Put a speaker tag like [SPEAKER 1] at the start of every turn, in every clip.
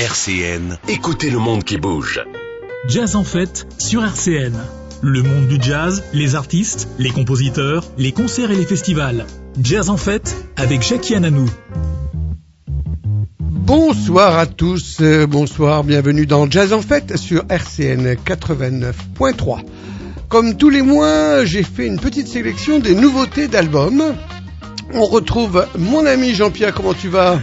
[SPEAKER 1] RCN, écoutez le monde qui bouge.
[SPEAKER 2] Jazz en fête sur RCN. Le monde du jazz, les artistes, les compositeurs, les concerts et les festivals. Jazz en fête avec Jackie Ananou.
[SPEAKER 3] Bonsoir à tous, euh, bonsoir, bienvenue dans Jazz en fête sur RCN 89.3. Comme tous les mois, j'ai fait une petite sélection des nouveautés d'albums. On retrouve mon ami Jean-Pierre, comment tu vas?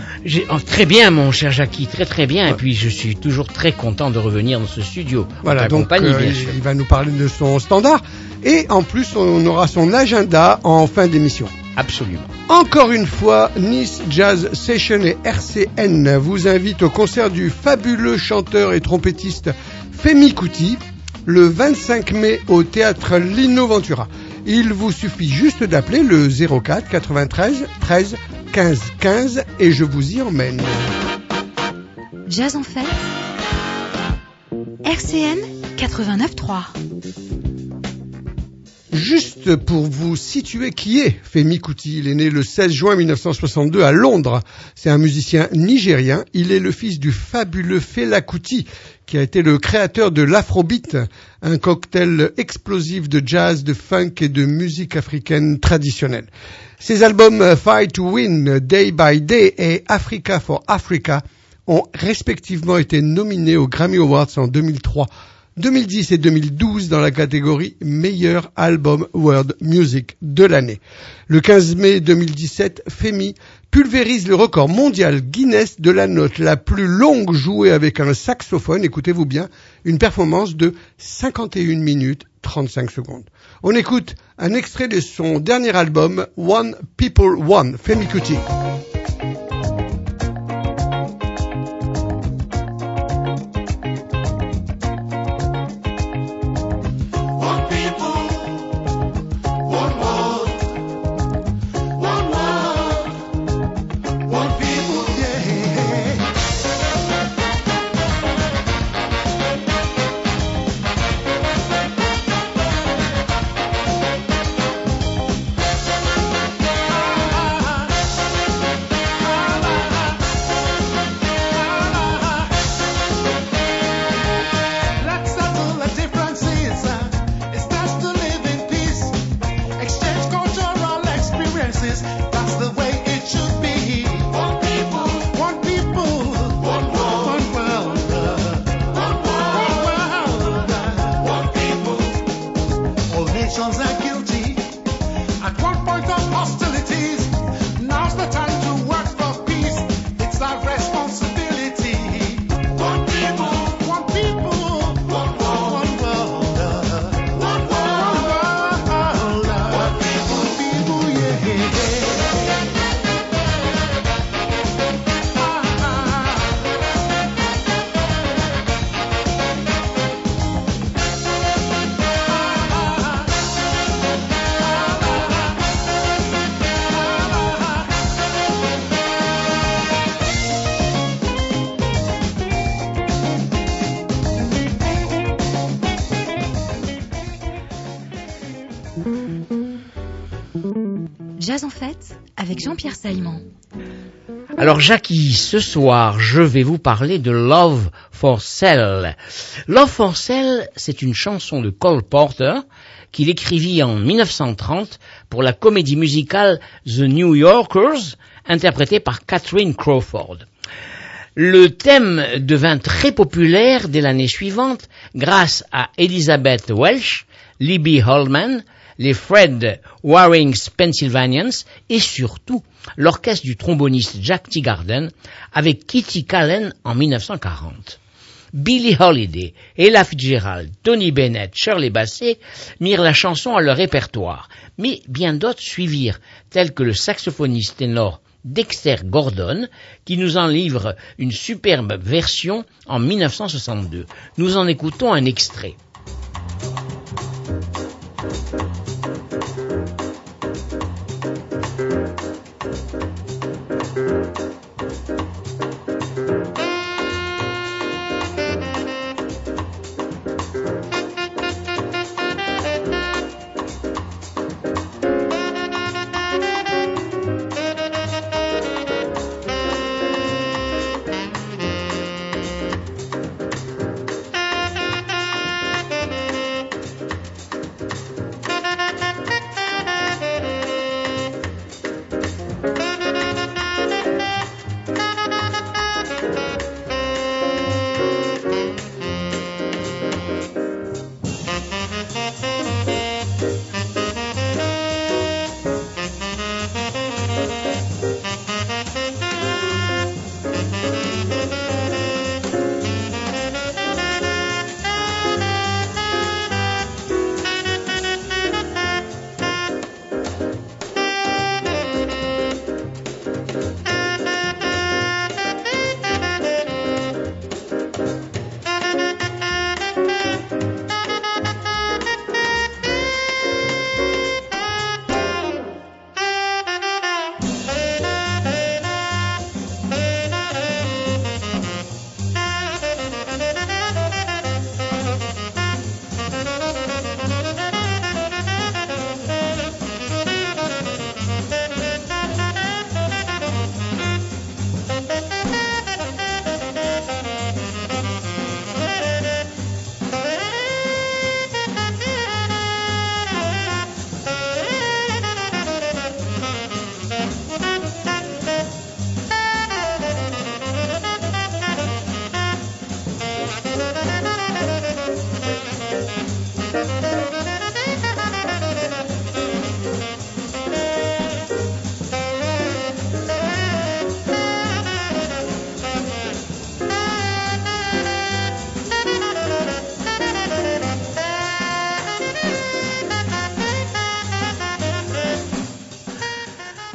[SPEAKER 4] Oh, Très bien, mon cher Jackie, très très bien. Et puis, je suis toujours très content de revenir dans ce studio.
[SPEAKER 3] Voilà, donc euh,
[SPEAKER 4] bien sûr.
[SPEAKER 3] il va nous parler de son standard. Et en plus, on aura son agenda en fin d'émission.
[SPEAKER 4] Absolument.
[SPEAKER 3] Encore une fois, Nice Jazz Session et RCN vous invitent au concert du fabuleux chanteur et trompettiste Femi Kuti le 25 mai au théâtre Lino Ventura. Il vous suffit juste d'appeler le 04 93 13 15 15 et je vous y emmène.
[SPEAKER 5] Jazz en fête RCN 89.3
[SPEAKER 3] Juste pour vous situer qui est Femi Kuti, il est né le 16 juin 1962 à Londres. C'est un musicien nigérien. Il est le fils du fabuleux Fela Kuti, qui a été le créateur de l'afrobeat, un cocktail explosif de jazz, de funk et de musique africaine traditionnelle. Ses albums Fight to Win, Day by Day et Africa for Africa ont respectivement été nominés aux Grammy Awards en 2003. 2010 et 2012 dans la catégorie meilleur album world music de l'année. Le 15 mai 2017, Femi pulvérise le record mondial Guinness de la note la plus longue jouée avec un saxophone, écoutez-vous bien, une performance de 51 minutes 35 secondes. On écoute un extrait de son dernier album One People One, Femi Kuti.
[SPEAKER 4] Alors, Jackie, ce soir, je vais vous parler de Love for Sale. Love for Sale, c'est une chanson de Cole Porter qu'il écrivit en 1930 pour la comédie musicale The New Yorkers, interprétée par Catherine Crawford. Le thème devint très populaire dès l'année suivante grâce à Elizabeth Welsh, Libby Holman, les Fred Warings Pennsylvanians et surtout l'orchestre du tromboniste Jack Teagarden avec Kitty Callen en 1940. Billie Holiday, Ella Fitzgerald, Tony Bennett, Shirley Bassey mirent la chanson à leur répertoire, mais bien d'autres suivirent, tels que le saxophoniste ténor Dexter Gordon, qui nous en livre une superbe version en 1962. Nous en écoutons un extrait.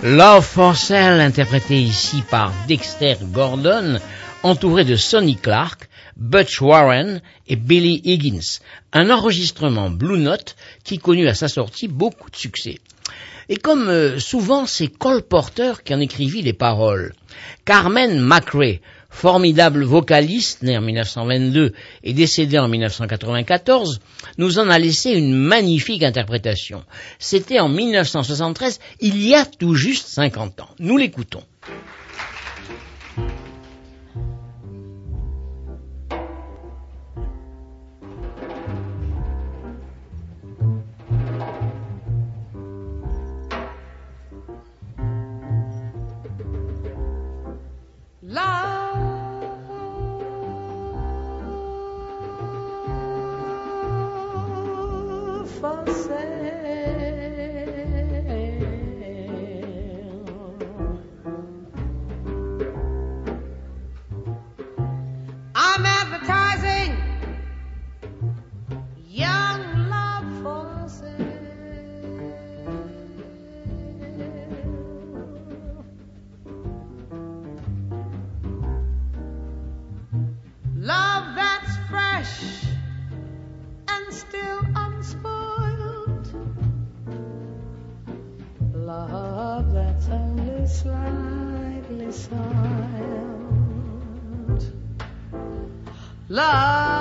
[SPEAKER 4] Love for Sale, interprété ici par Dexter Gordon, entouré de Sonny Clark, Butch Warren et Billy Higgins. Un enregistrement Blue Note qui connut à sa sortie beaucoup de succès. Et comme euh, souvent, c'est Cole Porter qui en écrivit les paroles. Carmen McRae, formidable vocaliste, né en 1922 et décédé en 1994, nous en a laissé une magnifique interprétation. C'était en 1973, il y a tout juste 50 ans. Nous l'écoutons.
[SPEAKER 6] slightly silent. Love.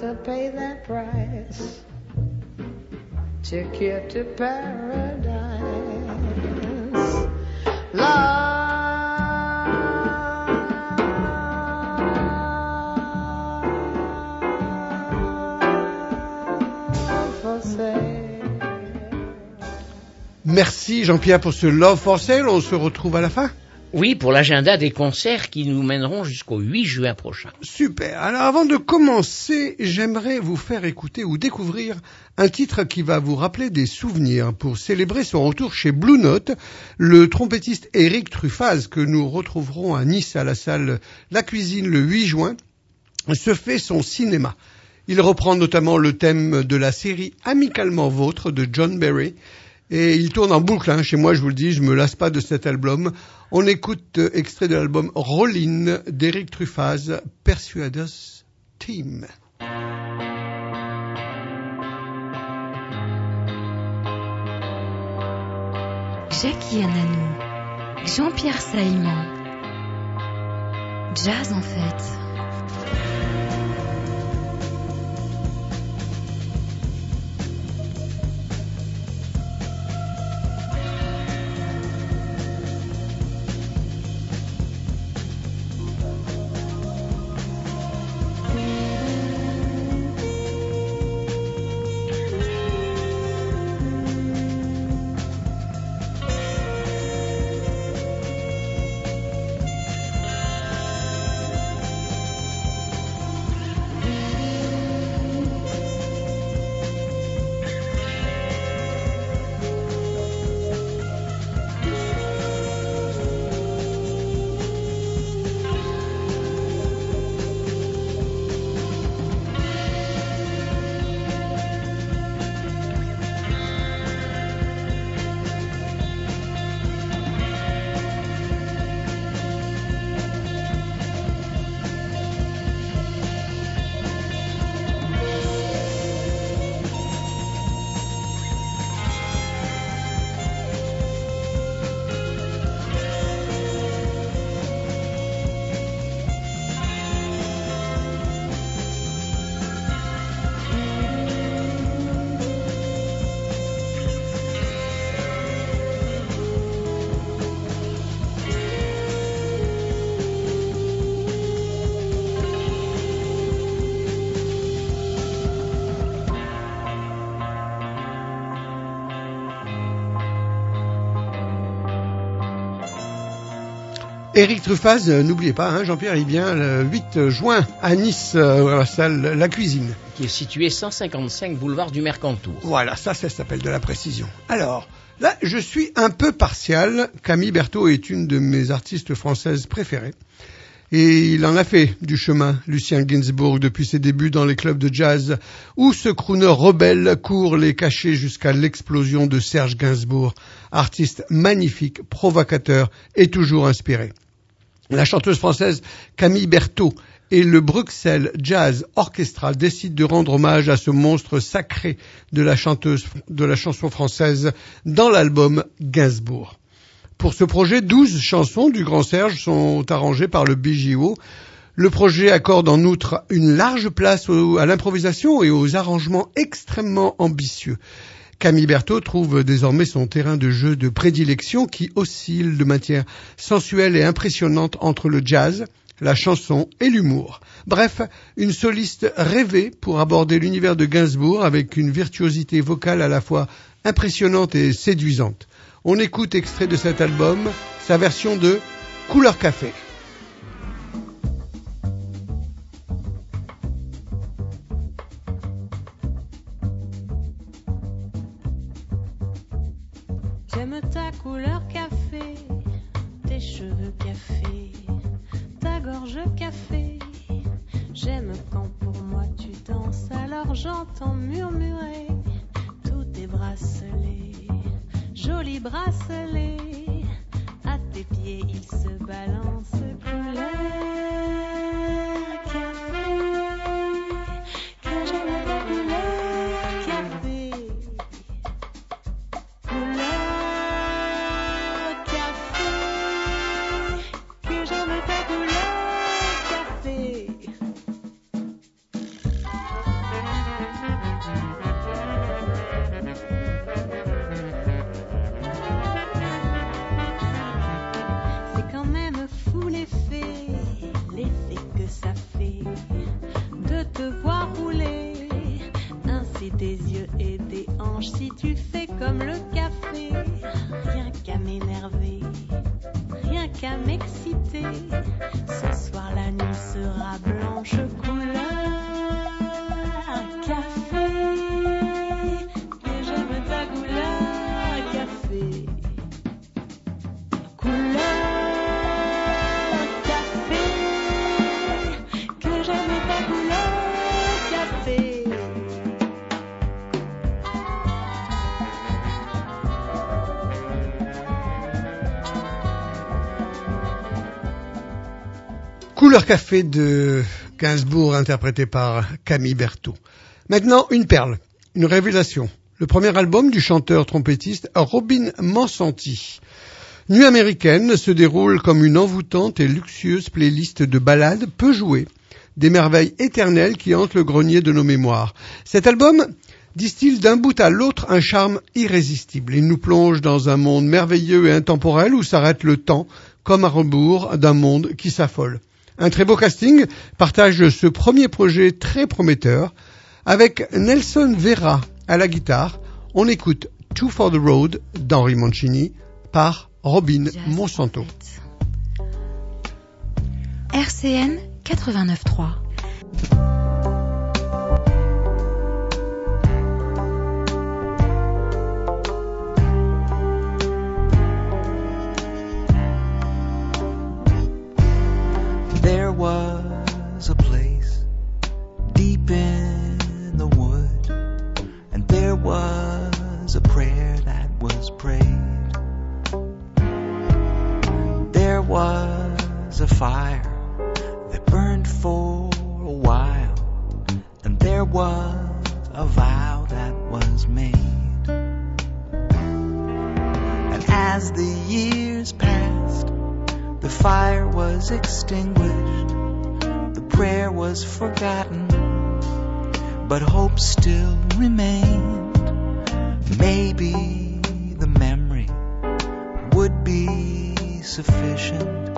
[SPEAKER 6] To pay that price. Ticket to paradise. Love.
[SPEAKER 3] Merci Jean-Pierre pour ce Love for Sale. On se retrouve à la fin.
[SPEAKER 4] Oui, pour l'agenda des concerts qui nous mèneront jusqu'au 8 juin prochain.
[SPEAKER 3] Super. Alors avant de commencer, j'aimerais vous faire écouter ou découvrir un titre qui va vous rappeler des souvenirs. Pour célébrer son retour chez Blue Note, le trompettiste Eric Truffaz, que nous retrouverons à Nice à la salle La Cuisine le 8 juin, se fait son cinéma. Il reprend notamment le thème de la série Amicalement Vôtre de John Barry. Et il tourne en boucle, hein. chez moi je vous le dis, je me lasse pas de cet album. On écoute euh, extrait de l'album Rollin d'Eric Truffaz, Persuade Us Team.
[SPEAKER 5] Jackie Ananou, Jean-Pierre Saillement. Jazz en fait.
[SPEAKER 3] Éric Truffaz, euh, n'oubliez pas, hein, Jean-Pierre, il vient le 8 juin à Nice, euh, à la salle La Cuisine.
[SPEAKER 4] qui est situé 155 boulevard du Mercantour.
[SPEAKER 3] Voilà, ça, ça s'appelle de la précision. Alors, là, je suis un peu partial. Camille Berthaud est une de mes artistes françaises préférées. Et il en a fait du chemin, Lucien Gainsbourg, depuis ses débuts dans les clubs de jazz, où ce crooner rebelle court les cachets jusqu'à l'explosion de Serge Gainsbourg, artiste magnifique, provocateur et toujours inspiré. La chanteuse française Camille Berthaud et le Bruxelles Jazz Orchestra décident de rendre hommage à ce monstre sacré de la chanteuse de la chanson française dans l'album Gainsbourg. Pour ce projet, 12 chansons du Grand Serge sont arrangées par le BJO. Le projet accorde en outre une large place à l'improvisation et aux arrangements extrêmement ambitieux. Camille Berthaud trouve désormais son terrain de jeu de prédilection qui oscille de matière sensuelle et impressionnante entre le jazz, la chanson et l'humour. Bref, une soliste rêvée pour aborder l'univers de Gainsbourg avec une virtuosité vocale à la fois impressionnante et séduisante. On écoute extrait de cet album, sa version de Couleur Café.
[SPEAKER 7] Couleur Café de
[SPEAKER 3] Gainsbourg interprété par Camille Berthaud. Maintenant, une perle, une révélation. Le premier album du chanteur trompettiste Robin Mansanti. Nuit américaine se déroule comme une envoûtante et luxueuse playlist de ballades peu jouées, des merveilles éternelles qui hantent le grenier de nos mémoires. Cet album distille d'un bout à l'autre un charme irrésistible. Il nous plonge dans un monde merveilleux et intemporel où s'arrête le temps, comme à rebours d'un monde qui s'affole. Un très beau casting partage ce premier projet très prometteur. Avec Nelson Vera à la guitare, on écoute Two for the Road d'Henri Mancini par Robin Monsanto.
[SPEAKER 5] RCN 89.3.
[SPEAKER 8] was a place deep in the wood, and there was a prayer that was prayed. There was a fire that burned for a while, and there was a vow that was made. And as the years fire was extinguished, the prayer was forgotten, but hope still remained. Maybe the memory would be sufficient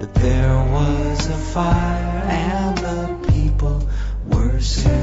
[SPEAKER 8] that there was a fire and the people were saved.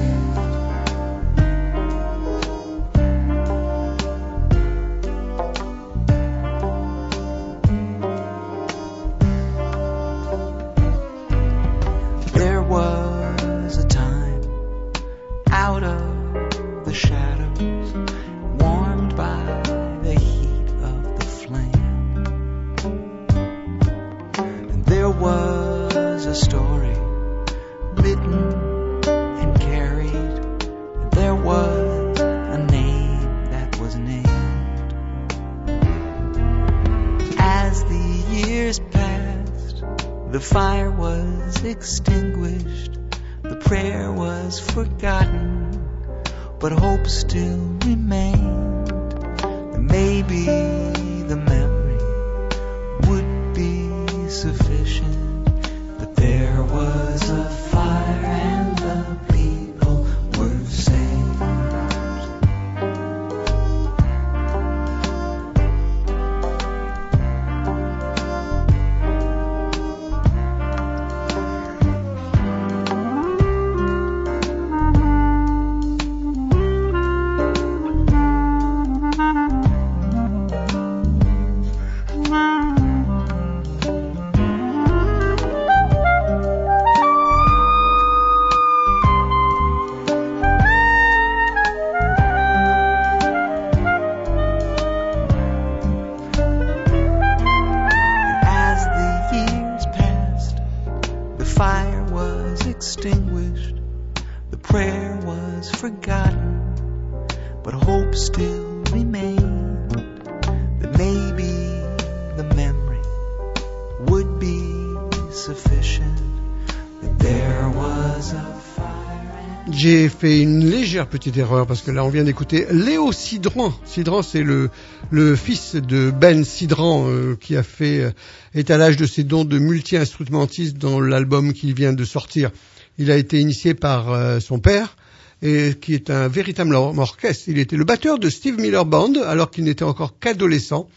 [SPEAKER 3] Petite erreur parce que là on vient d'écouter Léo Sidran. Sidran c'est le, le fils de Ben Sidran euh, qui a fait euh, étalage de ses dons de multi-instrumentiste dans l'album qu'il vient de sortir. Il a été initié par euh, son père et qui est un véritable or- orchestre. Il était le batteur de Steve Miller Band alors qu'il n'était encore qu'adolescent.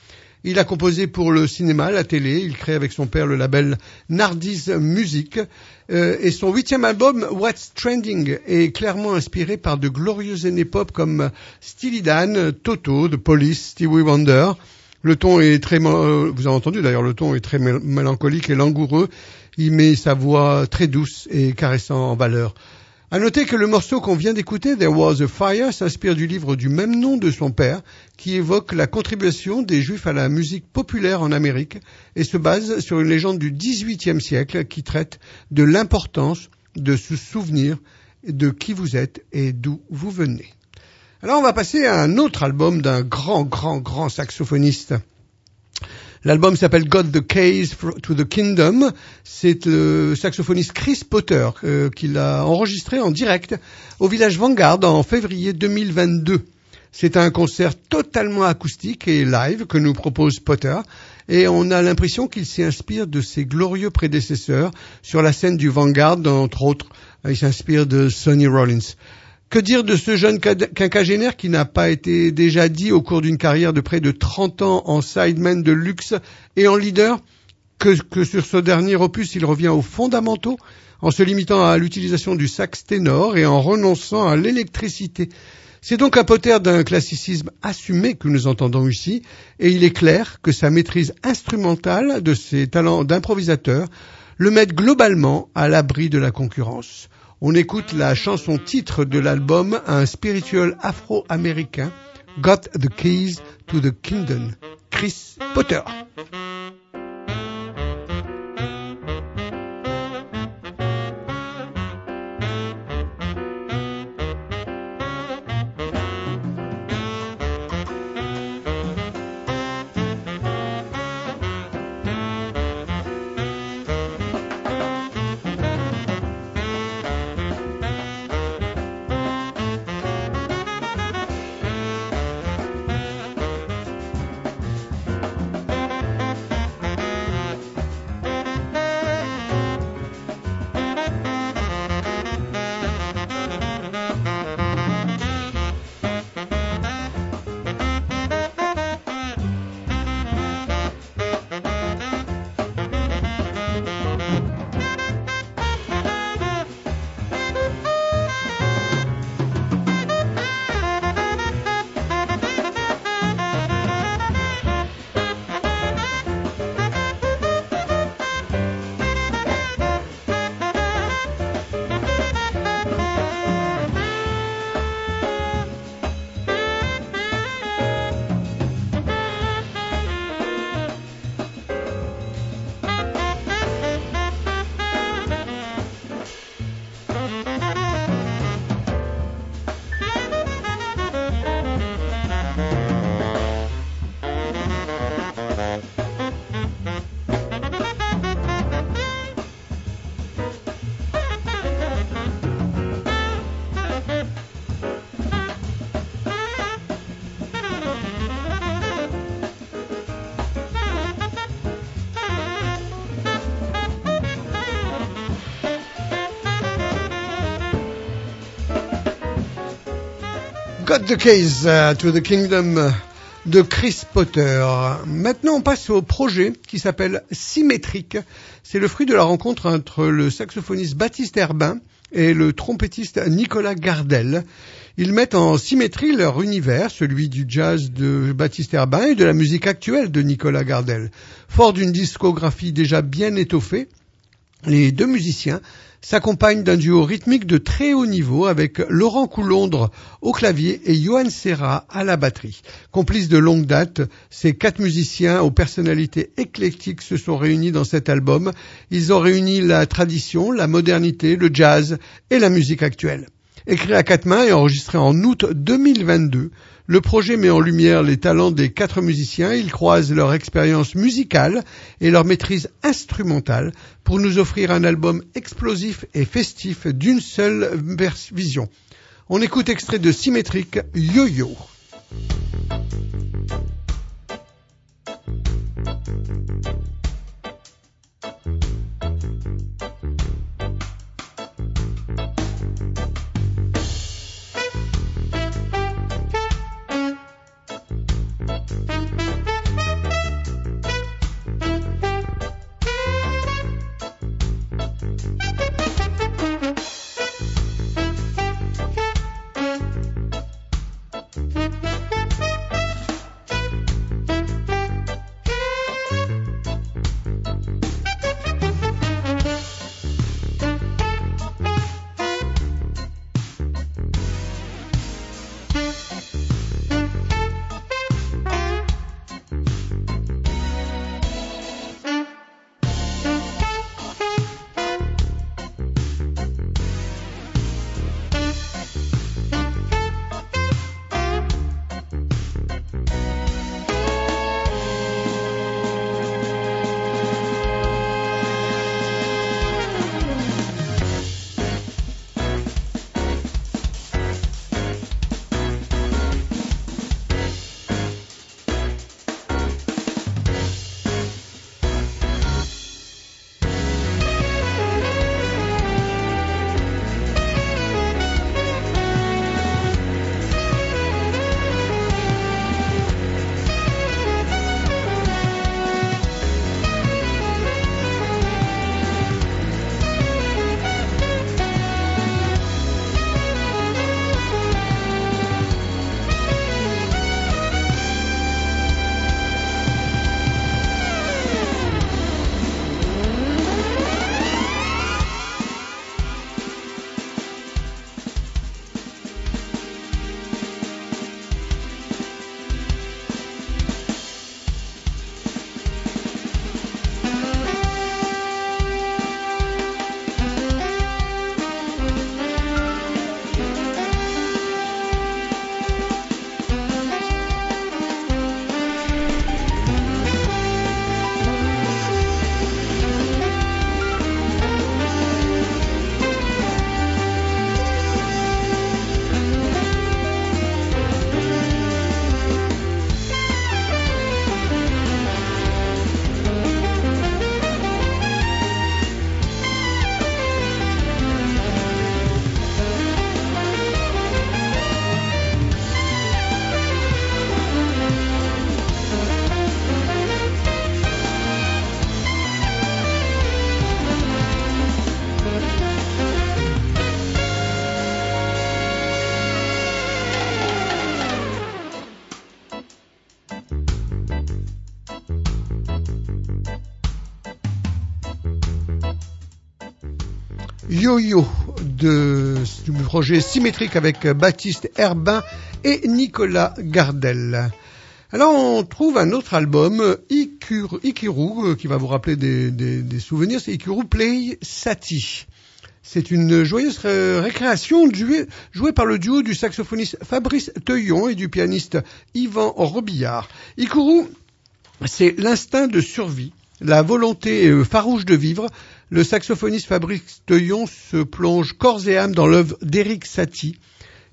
[SPEAKER 3] Il a composé pour le cinéma, la télé. Il crée avec son père le label Nardi's Music. Euh, et son huitième album, What's Trending, est clairement inspiré par de glorieuses années pop comme Steely Dan, Toto, The Police, Stevie Wonder. Le ton est très, euh, vous avez entendu d'ailleurs, le ton est très mél- mélancolique et langoureux. Il met sa voix très douce et caressant en valeur. À noter que le morceau qu'on vient d'écouter, There Was a Fire, s'inspire du livre du même nom de son père, qui évoque la contribution des Juifs à la musique populaire en Amérique et se base sur une légende du XVIIIe siècle qui traite de l'importance de se souvenir de qui vous êtes et d'où vous venez. Alors on va passer à un autre album d'un grand, grand, grand saxophoniste. L'album s'appelle God the Case to the Kingdom. C'est le saxophoniste Chris Potter euh, qui l'a enregistré en direct au village Vanguard en février 2022. C'est un concert totalement acoustique et live que nous propose Potter et on a l'impression qu'il s'inspire de ses glorieux prédécesseurs sur la scène du Vanguard, entre autres. Il s'inspire de Sonny Rollins. Que dire de ce jeune quinquagénaire qui n'a pas été déjà dit au cours d'une carrière de près de 30 ans en sideman de luxe et en leader? Que, sur ce dernier opus il revient aux fondamentaux en se limitant à l'utilisation du sax ténor et en renonçant à l'électricité. C'est donc Potter d'un classicisme assumé que nous entendons ici, et il est clair que sa maîtrise instrumentale de ses talents d'improvisateur le mettent globalement à l'abri de la concurrence. On écoute la chanson titre de l'album, un spirituel afro-américain, Got the Keys to the Kingdom, Chris Potter. Got the Case uh, to the Kingdom de Chris Potter. Maintenant, on passe au projet qui s'appelle Symétrique. C'est le fruit de la rencontre entre le saxophoniste Baptiste Herbin et le trompettiste Nicolas Gardel. Ils mettent en symétrie leur univers, celui du jazz de Baptiste Herbin et de la musique actuelle de Nicolas Gardel. Fort d'une discographie déjà bien étoffée, les deux musiciens s'accompagnent d'un duo rythmique de très haut niveau avec Laurent Coulondre au clavier et Johan Serra à la batterie. Complices de longue date, ces quatre musiciens aux personnalités éclectiques se sont réunis dans cet album. Ils ont réuni la tradition, la modernité, le jazz et la musique actuelle. Écrit à quatre mains et enregistré en août 2022, le projet met en lumière les talents des quatre musiciens, ils croisent leur expérience musicale et leur maîtrise instrumentale pour nous offrir un album explosif et festif d'une seule vision. On écoute extrait de Symétrique Yo-Yo. Yo-Yo de, du projet symétrique avec Baptiste Herbin et Nicolas Gardel. Alors on trouve un autre album, Ikiru, Ikiru, euh, qui va vous rappeler des, souvenirs, c'est Ikiru Play Sati. C'est une joyeuse ré- récréation jouée par le duo du saxophoniste Fabrice Teuillon et du pianiste Yvan Robillard. Ikuru, c'est l'instinct de survie, la volonté euh, farouche de vivre. Le saxophoniste Fabrice Teuillon se plonge corps et âme dans l'œuvre d'Éric Satie.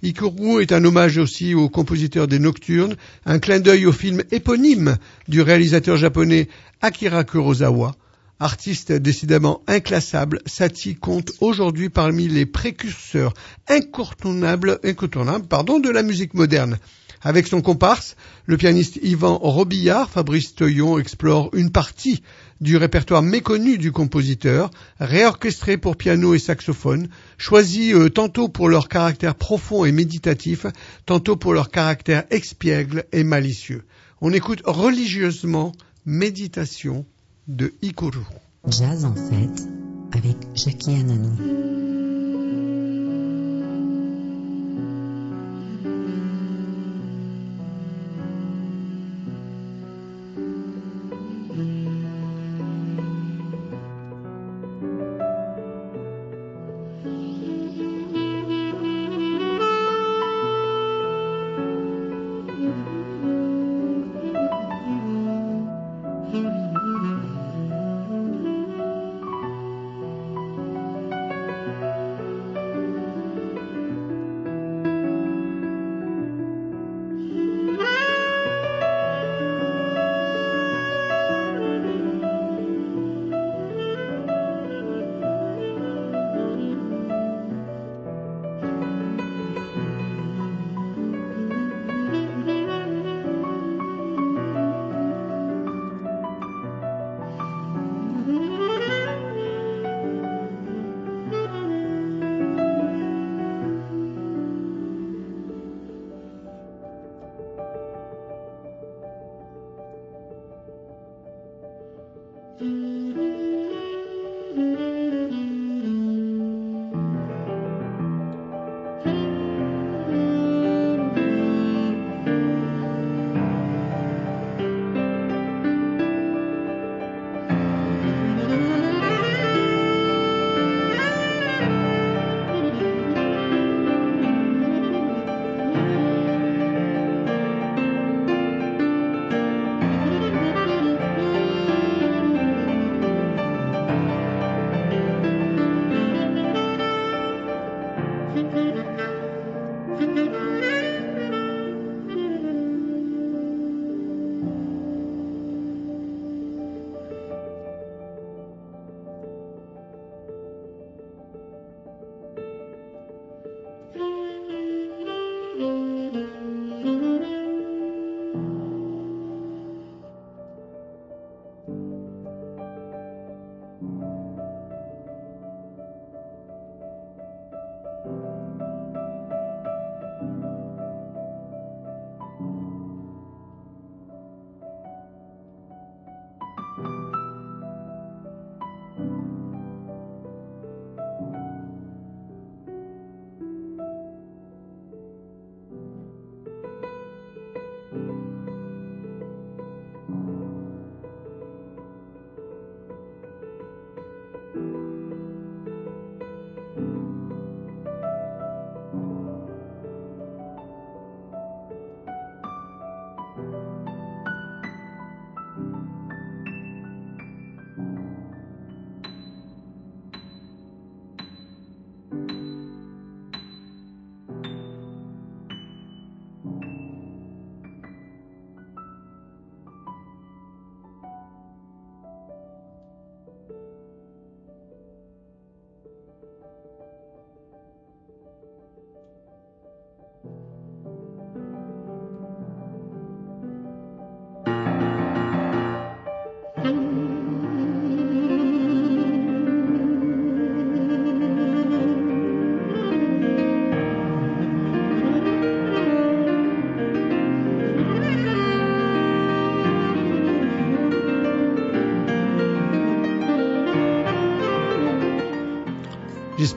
[SPEAKER 3] Ikuru est un hommage aussi au compositeur des Nocturnes, un clin d'œil au film éponyme du réalisateur japonais Akira Kurosawa, Artiste décidément inclassable, Satie compte aujourd'hui parmi les précurseurs incontournables, de la musique moderne. Avec son comparse, le pianiste Yvan Robillard, Fabrice Teuillon explore une partie du répertoire méconnu du compositeur, réorchestré pour piano et saxophone, choisi euh, tantôt pour leur caractère profond et méditatif, tantôt pour leur caractère expiègle et malicieux. On écoute religieusement Méditation de Ikuru.
[SPEAKER 9] Jazz en fête avec Jackie Ananou.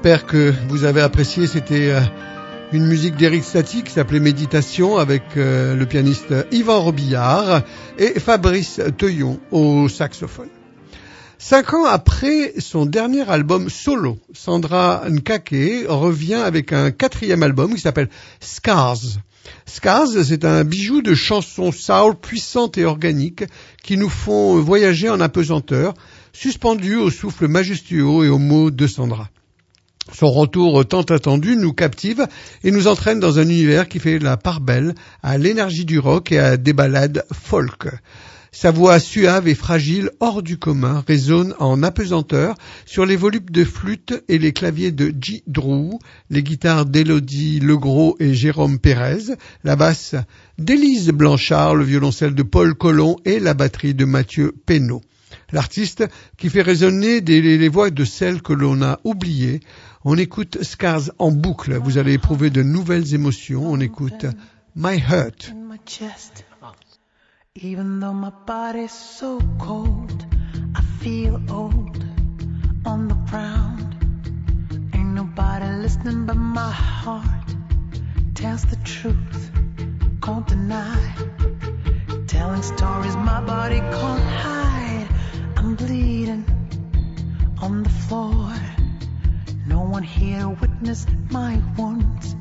[SPEAKER 3] J'espère que vous avez apprécié. C'était euh, une musique d'Eric Satie qui s'appelait Méditation avec euh, le pianiste Yvan Robillard et Fabrice Teuillon au saxophone. Cinq ans après son dernier album solo, Sandra Nkake revient avec un quatrième album qui s'appelle Scars. Scars, c'est un bijou de chansons soul puissantes et organiques qui nous font voyager en apesanteur, suspendus au souffle majestueux et aux mots de Sandra. Son retour tant attendu nous captive et nous entraîne dans un univers qui fait la part belle à l'énergie du rock et à des ballades folk. Sa voix suave et fragile, hors du commun, résonne en apesanteur sur les volupes de flûte et les claviers de J. Drew, les guitares d'Élodie Legros et Jérôme Pérez, la basse d'Élise Blanchard, le violoncelle de Paul Collomb et la batterie de Mathieu Pénaud. L'artiste qui fait résonner les voix de celles que l'on a oubliées. On écoute Scars en boucle, vous allez éprouver de nouvelles émotions. On écoute My Hurt.
[SPEAKER 10] Even though my body's so cold, I feel old on the ground. Ain't nobody listening but my heart. Tells the truth, can't deny. Telling stories my body can't hide. I'm bleeding on the floor. No one here witness my wounds,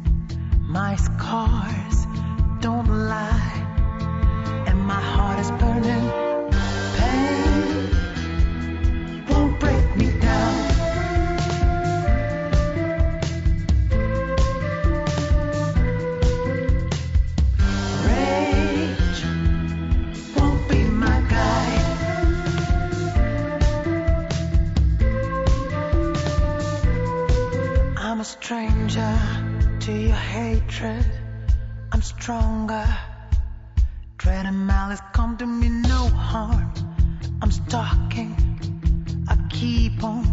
[SPEAKER 10] my scars don't lie, and my heart is burning. Pain won't break me down. Stranger to your hatred. I'm stronger. Dread and malice come to me no harm. I'm stalking. I keep on.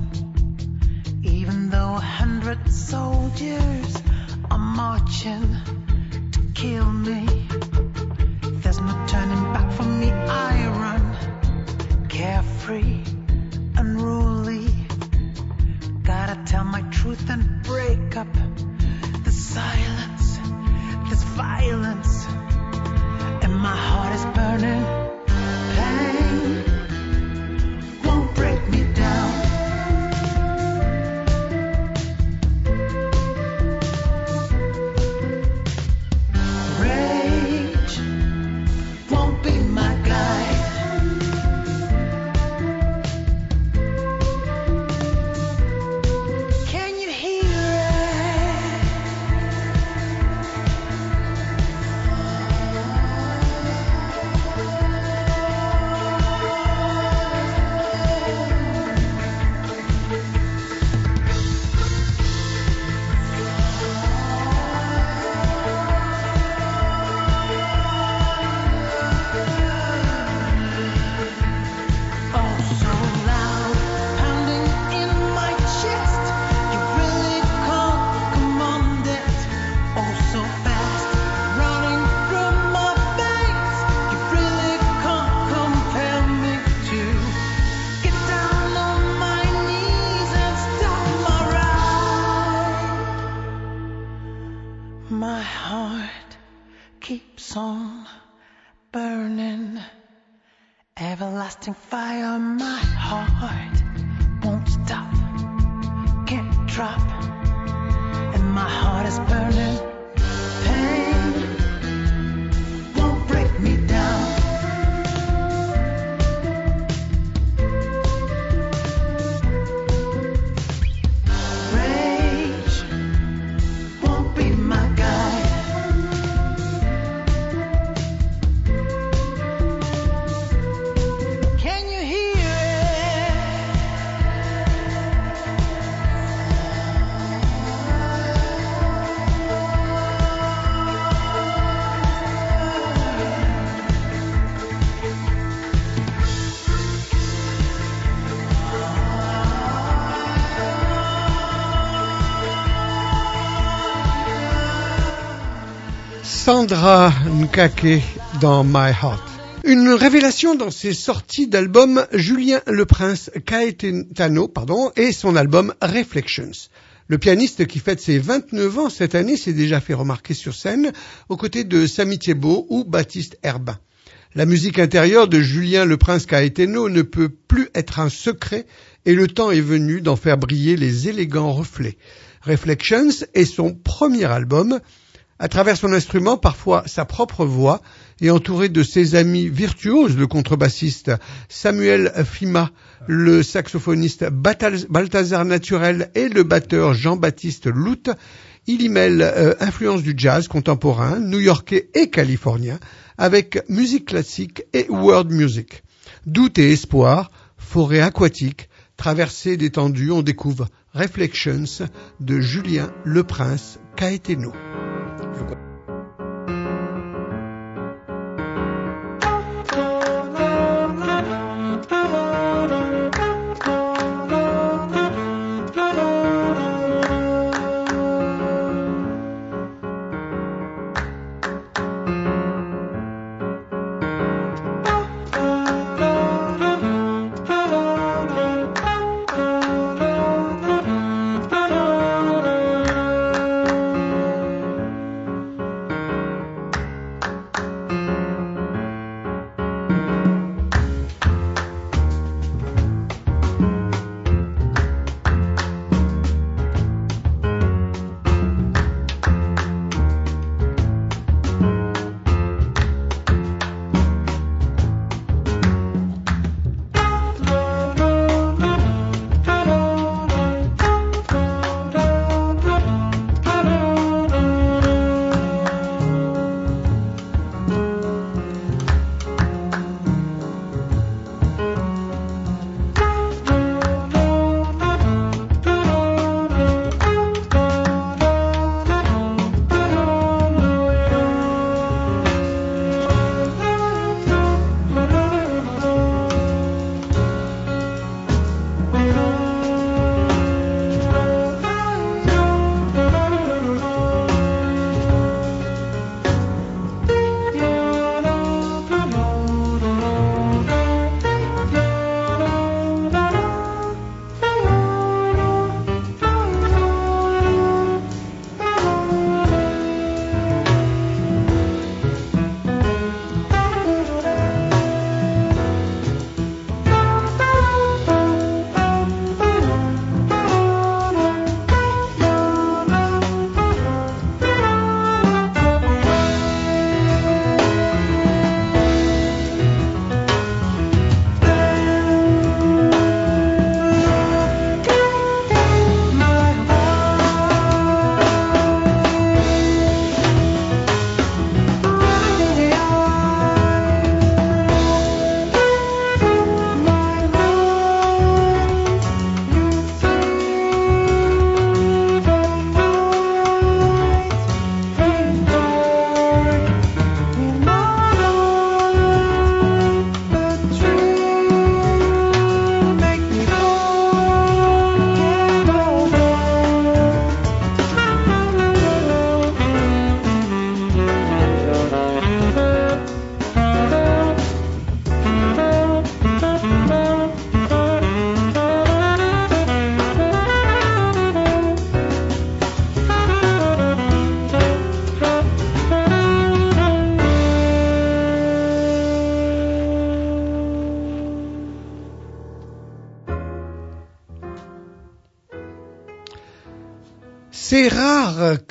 [SPEAKER 10] Even though a hundred soldiers are marching to kill me. There's no turning back for me. I run. Carefree, and unruly. Gotta tell my truth and break up the silence, this violence, and my heart is burning. Pain
[SPEAKER 3] Sandra Nkake dans My Heart. Une révélation dans ses sorties d'album Julien Le Prince Caetano pardon, et son album Reflections. Le pianiste qui fête ses 29 ans cette année s'est déjà fait remarquer sur scène aux côtés de Samy Thiebaud ou Baptiste Herbin. La musique intérieure de Julien Le Prince Caetano ne peut plus être un secret et le temps est venu d'en faire briller les élégants reflets. Reflections est son premier album À travers son instrument, parfois sa propre voix, et entouré de ses amis virtuoses, le contrebassiste Samuel Fima, le saxophoniste Balthazar Naturel et le batteur Jean-Baptiste Lout, il y mêle euh, influence du jazz contemporain, new-yorkais et californien, avec musique classique et world music. Doute et espoir, forêt aquatique, traversée d'étendues, on découvre Reflections de Julien Le Prince Caetano. C'est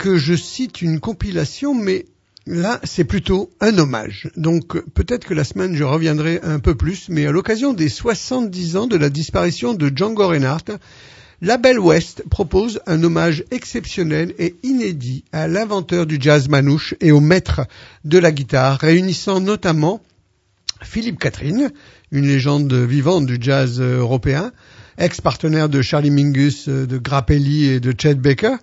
[SPEAKER 3] que je cite une compilation, mais là, c'est plutôt un hommage. Donc peut-être que la semaine, je reviendrai un peu plus, mais à l'occasion des 70 ans de la disparition de Django Reinhardt, la Belle West propose un hommage exceptionnel et inédit à l'inventeur du jazz manouche et au maître de la guitare, réunissant notamment Philippe Catherine, une légende vivante du jazz européen, ex-partenaire de Charlie Mingus, de Grappelli et de Chet Baker,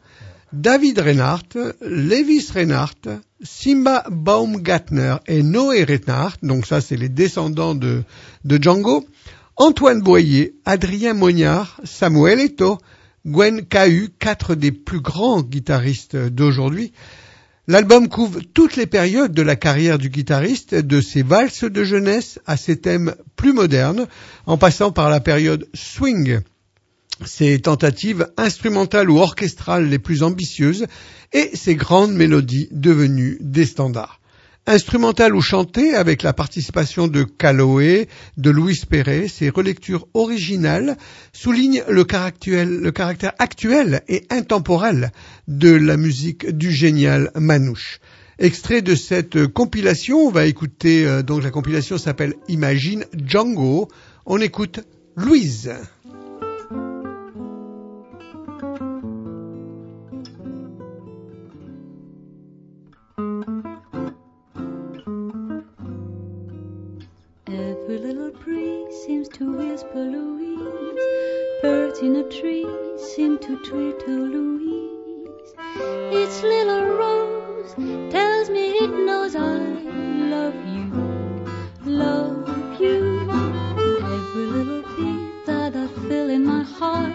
[SPEAKER 3] David Reinhardt, Levis Reinhardt, Simba Baumgartner et Noé Reinhardt, donc ça c'est les descendants de, de Django, Antoine Boyer, Adrien Mognard, Samuel Eto, Gwen Cahu, quatre des plus grands guitaristes d'aujourd'hui. L'album couvre toutes les périodes de la carrière du guitariste, de ses valses de jeunesse à ses thèmes plus modernes, en passant par la période swing, ses tentatives instrumentales ou orchestrales les plus ambitieuses et ses grandes mélodies devenues des standards. Instrumental ou chanté avec la participation de Calloway, de Louis Perret, ces relectures originales soulignent le caractère, le caractère actuel et intemporel de la musique du génial Manouche. Extrait de cette compilation, on va écouter, euh, donc la compilation s'appelle Imagine Django. On écoute Louise.
[SPEAKER 7] Seems to whisper Louise. Birds in a tree seem to to Louise. Each little rose tells me it knows I love you, love you. Every little beat that I feel in my heart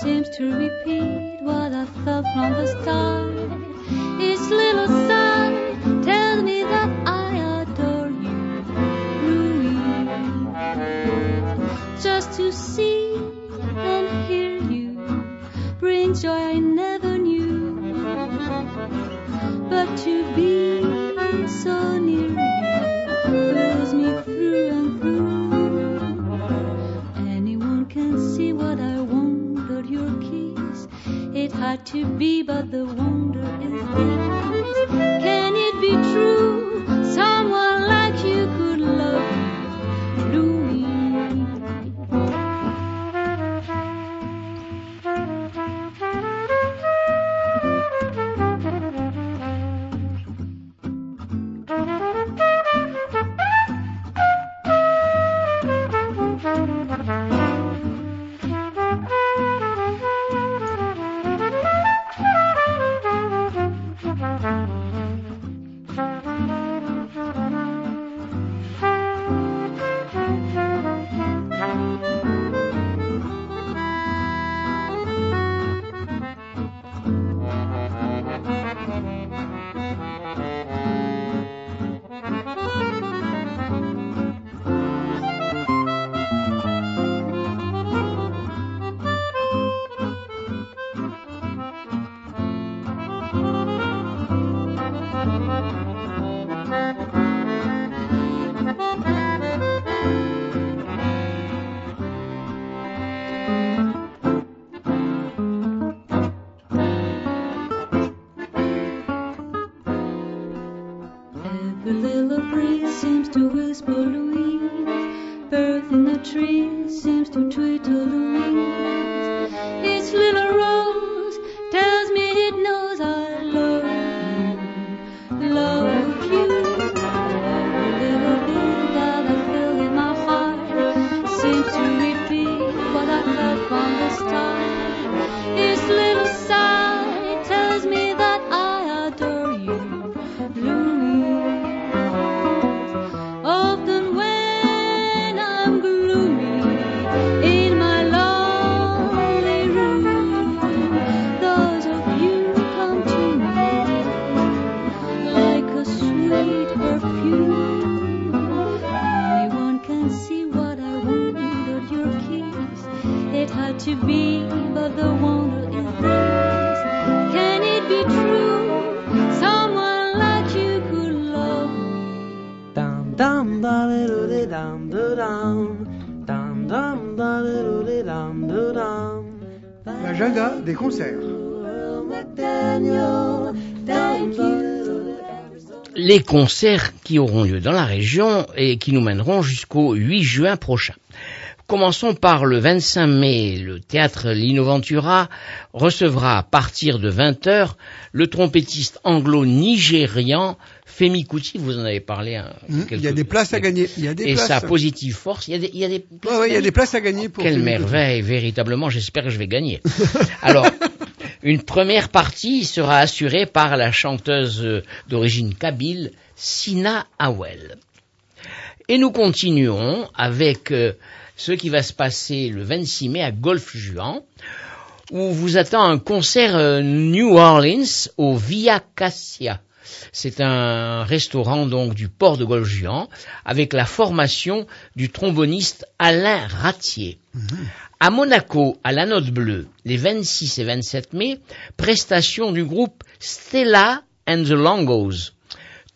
[SPEAKER 7] seems to repeat what I felt from the start. Each little sigh seems to whisper Louise. Bird in the tree seems to twitter Louise.
[SPEAKER 4] Les concerts qui auront lieu dans la région et qui nous mèneront jusqu'au 8 juin prochain. Commençons par le 25 mai. Le théâtre Lino Ventura recevra à partir de 20h le trompettiste anglo-nigérian Femi Kuti. Vous en avez parlé. hein,
[SPEAKER 3] Hmm, Il y a
[SPEAKER 4] quelques-
[SPEAKER 3] des places à gagner. Il y a des
[SPEAKER 4] Et
[SPEAKER 3] places.
[SPEAKER 4] sa positive force. Il y a des, il y a des
[SPEAKER 3] Ouais, ouais, il y a des places à gagner pour.
[SPEAKER 4] quelle merveille, véritablement, j'espère que je vais gagner. Alors, une première partie sera assurée par la chanteuse euh, d'origine kabyle, Sina Awel. Et nous continuons avec euh, ce qui va se passer le 26 mai à Golf Juan, où vous attend un concert euh, New Orleans au Via Cassia. C'est un restaurant donc du port de Golfe-Juan avec la formation du tromboniste Alain Ratier. À Monaco, à la Note Bleue, les 26 et 27 mai, prestation du groupe Stella and the Longos.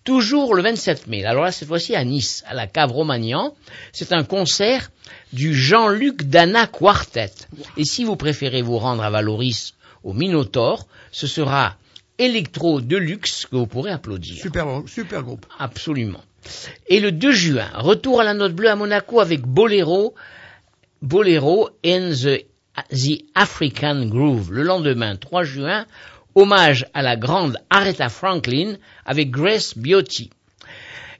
[SPEAKER 4] Toujours le 27 mai, alors là cette fois-ci à Nice, à la cave Romagnan, c'est un concert du Jean-Luc Dana Quartet. Et si vous préférez vous rendre à Valoris au Minotaur, ce sera Electro Deluxe que vous pourrez applaudir.
[SPEAKER 3] Super, super groupe.
[SPEAKER 4] Absolument. Et le 2 juin, retour à la note bleue à Monaco avec Bolero, Bolero and the, African Groove. Le lendemain, 3 juin, hommage à la grande Aretha Franklin avec Grace Biotti.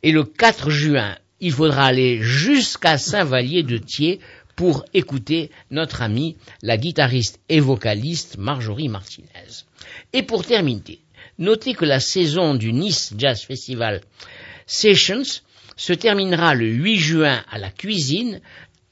[SPEAKER 4] Et le 4 juin, il faudra aller jusqu'à Saint-Vallier de Thiers pour écouter notre amie, la guitariste et vocaliste Marjorie Martinez. Et pour terminer, notez que la saison du Nice Jazz Festival Sessions se terminera le 8 juin à la cuisine.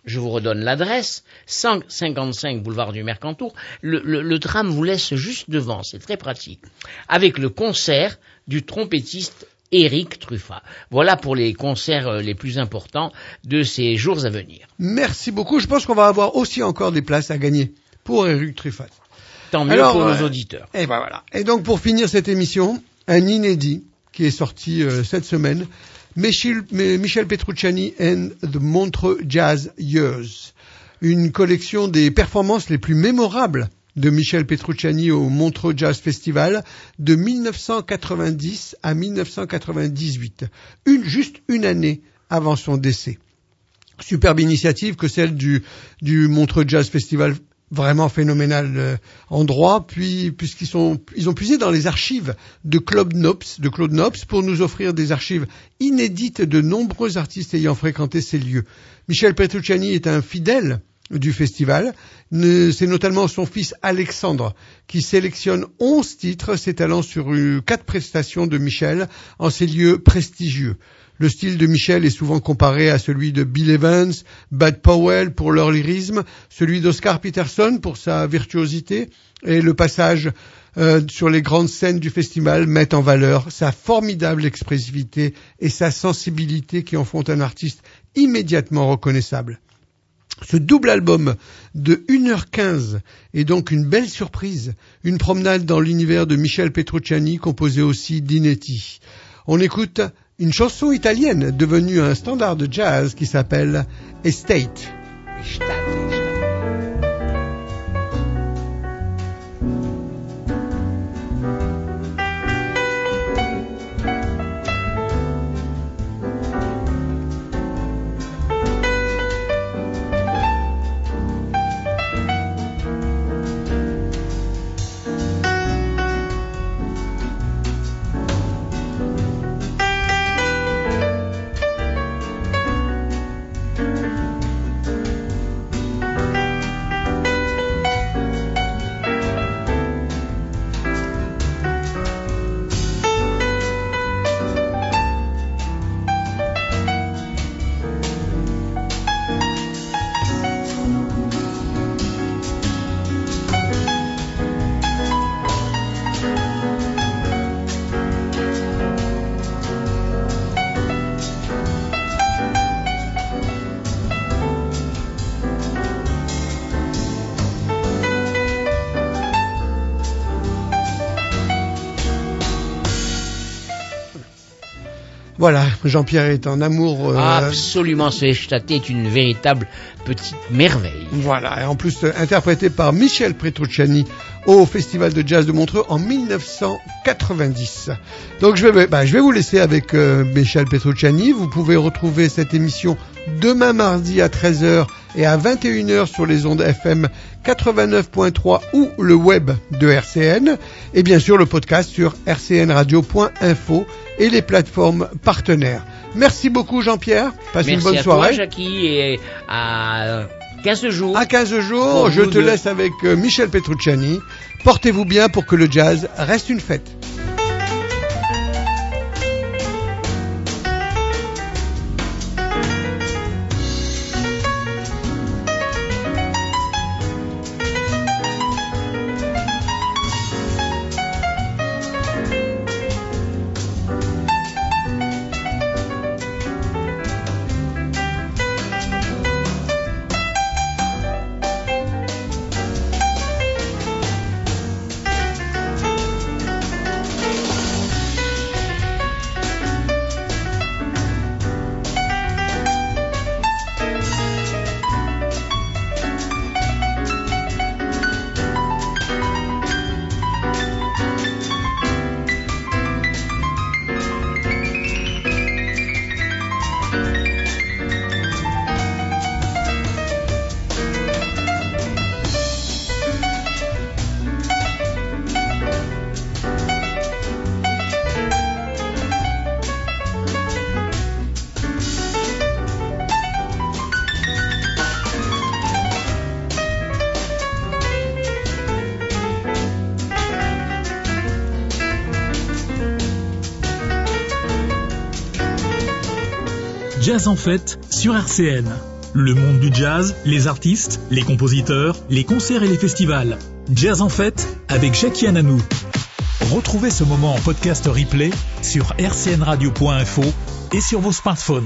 [SPEAKER 4] Je vous redonne l'adresse, 155 boulevard du Mercantour. Le, le- le tram vous laisse juste devant, c'est très pratique. Avec le concert du trompettiste Eric Truffat. Voilà pour les concerts euh, les plus importants de ces jours à venir.
[SPEAKER 3] Merci beaucoup. Je pense qu'on va avoir aussi encore des places à gagner pour Eric Truffat.
[SPEAKER 4] Tant mieux
[SPEAKER 3] Alors,
[SPEAKER 4] pour
[SPEAKER 3] euh,
[SPEAKER 4] nos auditeurs.
[SPEAKER 3] Et ben voilà. Et donc pour finir cette émission, un inédit qui est sorti euh, cette semaine, Michel, Petrucciani and the Montreux Jazz Years, une collection des performances les plus mémorables de Michel Petrucciani au Montreux Jazz Festival de 1990 à 1998, une juste une année avant son décès. Superbe initiative que celle du, du Montreux Jazz Festival vraiment phénoménal euh, endroit puis puisqu'ils sont ils ont puisé dans les archives de Claude Nops de Claude Nops pour nous offrir des archives inédites de nombreux artistes ayant fréquenté ces lieux. Michel Petrucciani est un fidèle du festival. C'est notamment son fils Alexandre qui sélectionne 11 titres s'étalant sur euh, quatre prestations de Michel en ces lieux prestigieux. Le style de Michel est souvent comparé à celui de Bill Evans, Bud Powell pour leur lyrisme, celui d'Oscar Peterson pour sa virtuosité, et le passage euh, sur les grandes scènes du festival met en valeur sa formidable expressivité et sa sensibilité qui en font un artiste immédiatement reconnaissable. Ce double album de 1h15 est donc une belle surprise, une promenade dans l'univers de Michel Petrucciani composé aussi d'Inetti. On écoute une chanson italienne devenue un standard de jazz qui s'appelle Estate. Voilà, Jean-Pierre est en amour. euh,
[SPEAKER 4] Absolument, ce Estate est une véritable petite merveille.
[SPEAKER 3] Voilà, et en plus euh, interprété par Michel Petrucciani au Festival de Jazz de Montreux en 1990. Donc je vais, bah, je vais vous laisser avec euh, Michel Petrucciani. Vous pouvez retrouver cette émission demain mardi à 13h et à 21h sur les ondes FM 89.3 ou le web de RCN et bien sûr le podcast sur rcnradio.info et les plateformes partenaires. Merci beaucoup Jean-Pierre. Passez
[SPEAKER 4] Merci
[SPEAKER 3] une bonne
[SPEAKER 4] à
[SPEAKER 3] soirée.
[SPEAKER 4] toi, Jackie, et à 15 jours.
[SPEAKER 3] À 15 jours, je te
[SPEAKER 4] deux.
[SPEAKER 3] laisse avec euh, Michel Petrucciani. Portez-vous bien pour que le jazz reste une fête.
[SPEAKER 2] En fête sur RCN. Le monde du jazz, les artistes, les compositeurs, les concerts et les festivals. Jazz en fête avec Jackie Ananou. Retrouvez ce moment en podcast replay sur rcnradio.info et sur vos smartphones.